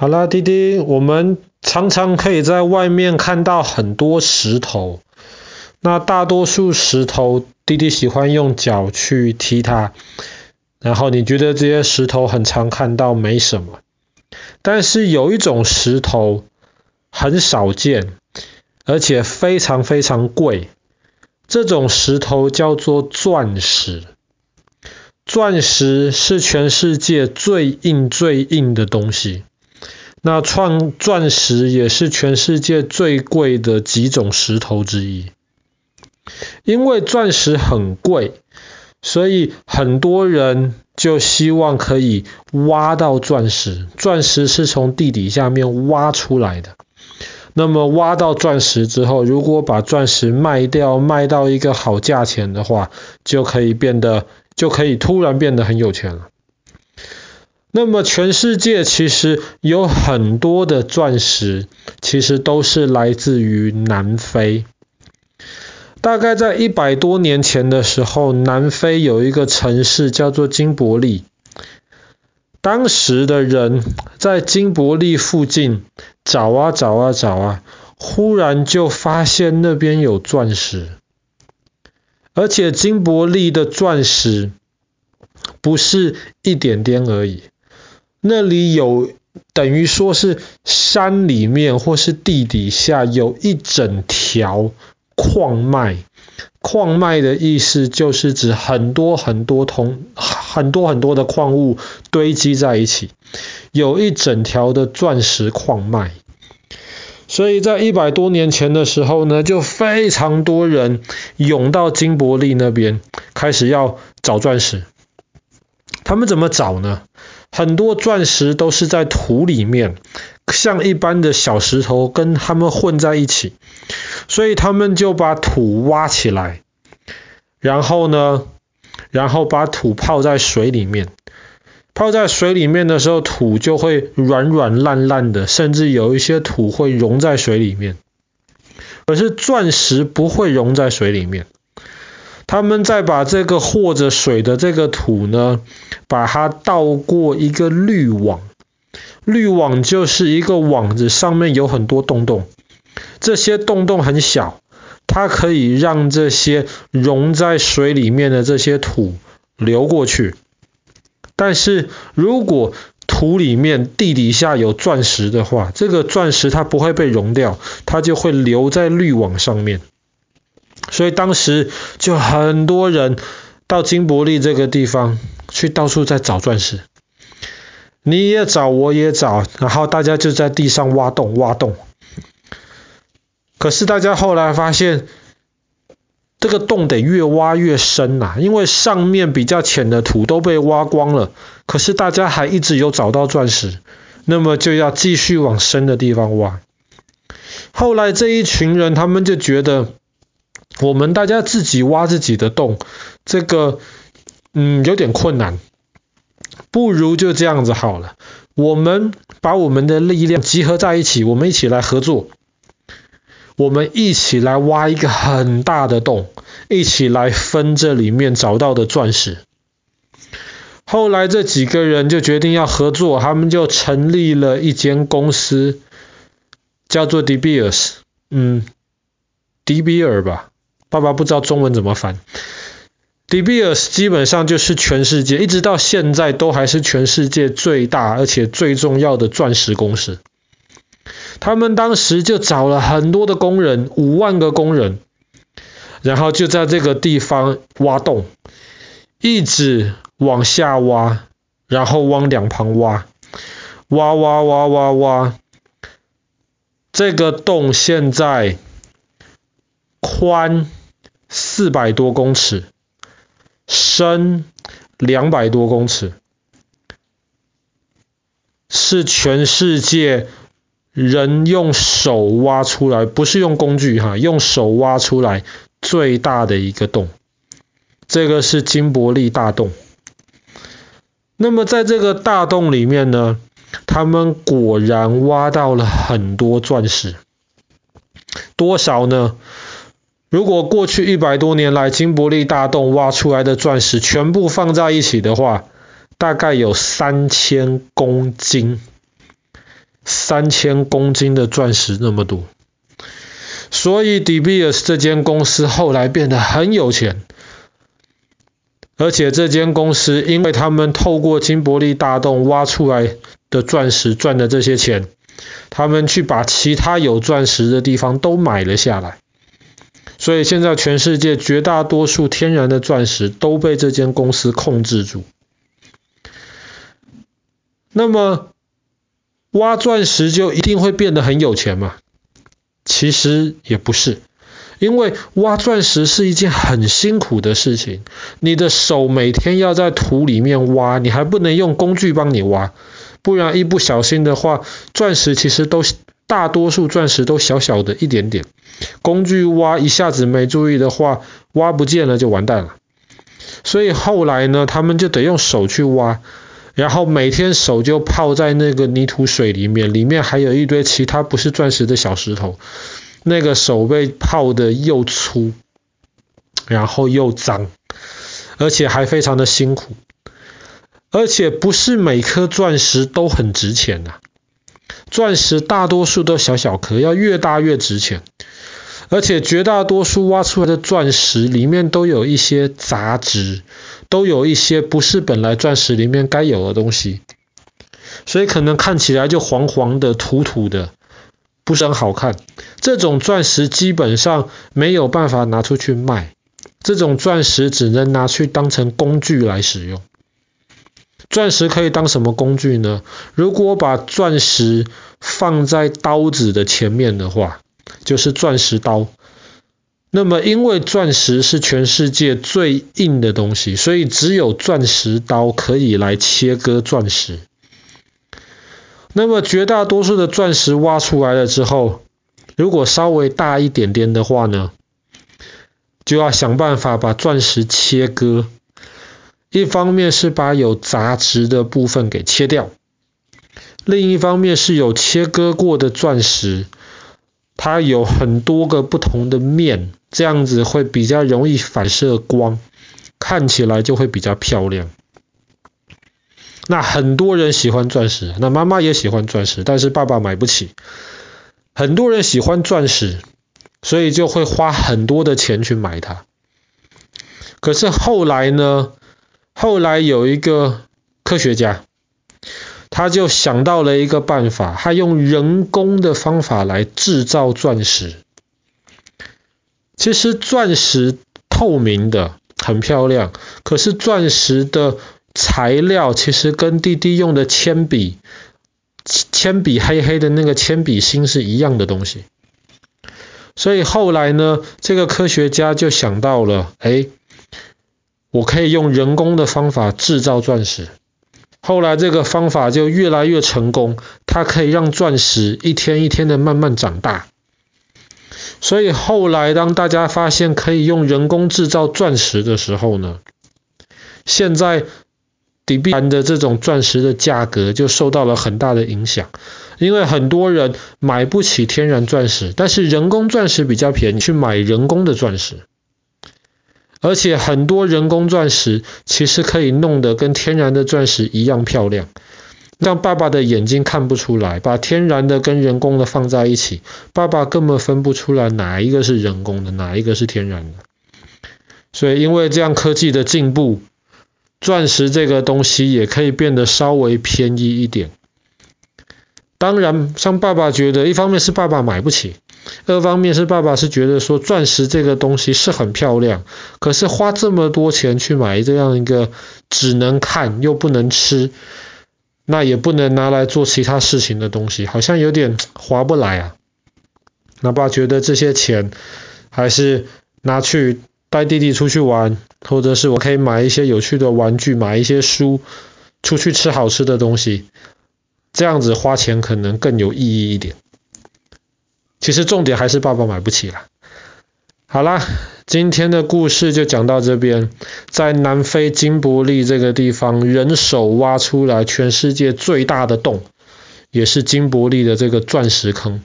好啦，弟弟，我们常常可以在外面看到很多石头。那大多数石头，弟弟喜欢用脚去踢它。然后你觉得这些石头很常看到，没什么。但是有一种石头很少见，而且非常非常贵。这种石头叫做钻石。钻石是全世界最硬最硬的东西。那创钻石也是全世界最贵的几种石头之一，因为钻石很贵，所以很多人就希望可以挖到钻石。钻石是从地底下面挖出来的，那么挖到钻石之后，如果把钻石卖掉，卖到一个好价钱的话，就可以变得，就可以突然变得很有钱了。那么全世界其实有很多的钻石，其实都是来自于南非。大概在一百多年前的时候，南非有一个城市叫做金伯利。当时的人在金伯利附近找啊找啊找啊，忽然就发现那边有钻石，而且金伯利的钻石不是一点点而已。那里有等于说是山里面或是地底下有一整条矿脉，矿脉的意思就是指很多很多铜，很多很多的矿物堆积在一起，有一整条的钻石矿脉。所以在一百多年前的时候呢，就非常多人涌到金伯利那边，开始要找钻石。他们怎么找呢？很多钻石都是在土里面，像一般的小石头跟它们混在一起，所以他们就把土挖起来，然后呢，然后把土泡在水里面，泡在水里面的时候，土就会软软烂烂的，甚至有一些土会溶在水里面。可是钻石不会溶在水里面。他们再把这个和着水的这个土呢，把它倒过一个滤网，滤网就是一个网子，上面有很多洞洞，这些洞洞很小，它可以让这些溶在水里面的这些土流过去。但是如果土里面地底下有钻石的话，这个钻石它不会被溶掉，它就会留在滤网上面。所以当时就很多人到金伯利这个地方去到处在找钻石，你也找，我也找，然后大家就在地上挖洞挖洞。可是大家后来发现，这个洞得越挖越深呐，因为上面比较浅的土都被挖光了，可是大家还一直有找到钻石，那么就要继续往深的地方挖。后来这一群人他们就觉得。我们大家自己挖自己的洞，这个嗯有点困难，不如就这样子好了。我们把我们的力量集合在一起，我们一起来合作，我们一起来挖一个很大的洞，一起来分这里面找到的钻石。后来这几个人就决定要合作，他们就成立了一间公司，叫做 De Beers，嗯，迪比尔吧。爸爸不知道中文怎么翻。De Beers 基本上就是全世界，一直到现在都还是全世界最大而且最重要的钻石公司。他们当时就找了很多的工人，五万个工人，然后就在这个地方挖洞，一直往下挖，然后往两旁挖，挖挖挖挖挖。这个洞现在宽。四百多公尺，深两百多公尺，是全世界人用手挖出来，不是用工具哈，用手挖出来最大的一个洞。这个是金伯利大洞。那么在这个大洞里面呢，他们果然挖到了很多钻石，多少呢？如果过去一百多年来金伯利大洞挖出来的钻石全部放在一起的话，大概有三千公斤。三千公斤的钻石那么多。所以 De Beers 这间公司后来变得很有钱，而且这间公司因为他们透过金伯利大洞挖出来的钻石赚的这些钱，他们去把其他有钻石的地方都买了下来。所以现在全世界绝大多数天然的钻石都被这间公司控制住。那么挖钻石就一定会变得很有钱吗？其实也不是，因为挖钻石是一件很辛苦的事情，你的手每天要在土里面挖，你还不能用工具帮你挖，不然一不小心的话，钻石其实都大多数钻石都小小的一点点。工具挖一下子没注意的话，挖不见了就完蛋了。所以后来呢，他们就得用手去挖，然后每天手就泡在那个泥土水里面，里面还有一堆其他不是钻石的小石头。那个手被泡得又粗，然后又脏，而且还非常的辛苦。而且不是每颗钻石都很值钱呐，钻石大多数都小小颗，要越大越值钱。而且绝大多数挖出来的钻石里面都有一些杂质，都有一些不是本来钻石里面该有的东西，所以可能看起来就黄黄的、土土的，不是很好看。这种钻石基本上没有办法拿出去卖，这种钻石只能拿去当成工具来使用。钻石可以当什么工具呢？如果把钻石放在刀子的前面的话，就是钻石刀。那么，因为钻石是全世界最硬的东西，所以只有钻石刀可以来切割钻石。那么，绝大多数的钻石挖出来了之后，如果稍微大一点点的话呢，就要想办法把钻石切割。一方面是把有杂质的部分给切掉，另一方面是有切割过的钻石。它有很多个不同的面，这样子会比较容易反射光，看起来就会比较漂亮。那很多人喜欢钻石，那妈妈也喜欢钻石，但是爸爸买不起。很多人喜欢钻石，所以就会花很多的钱去买它。可是后来呢？后来有一个科学家。他就想到了一个办法，他用人工的方法来制造钻石。其实钻石透明的，很漂亮，可是钻石的材料其实跟弟弟用的铅笔，铅笔黑黑的那个铅笔芯是一样的东西。所以后来呢，这个科学家就想到了，哎，我可以用人工的方法制造钻石。后来这个方法就越来越成功，它可以让钻石一天一天的慢慢长大。所以后来当大家发现可以用人工制造钻石的时候呢，现在底比兰的这种钻石的价格就受到了很大的影响，因为很多人买不起天然钻石，但是人工钻石比较便宜，去买人工的钻石。而且很多人工钻石其实可以弄得跟天然的钻石一样漂亮，让爸爸的眼睛看不出来。把天然的跟人工的放在一起，爸爸根本分不出来哪一个是人工的，哪一个是天然的。所以因为这样科技的进步，钻石这个东西也可以变得稍微便宜一点。当然，像爸爸觉得，一方面是爸爸买不起。二方面是爸爸是觉得说钻石这个东西是很漂亮，可是花这么多钱去买这样一个只能看又不能吃，那也不能拿来做其他事情的东西，好像有点划不来啊。那爸觉得这些钱还是拿去带弟弟出去玩，或者是我可以买一些有趣的玩具，买一些书，出去吃好吃的东西，这样子花钱可能更有意义一点。其实重点还是爸爸买不起了。好啦，今天的故事就讲到这边。在南非金伯利这个地方，人手挖出来全世界最大的洞，也是金伯利的这个钻石坑。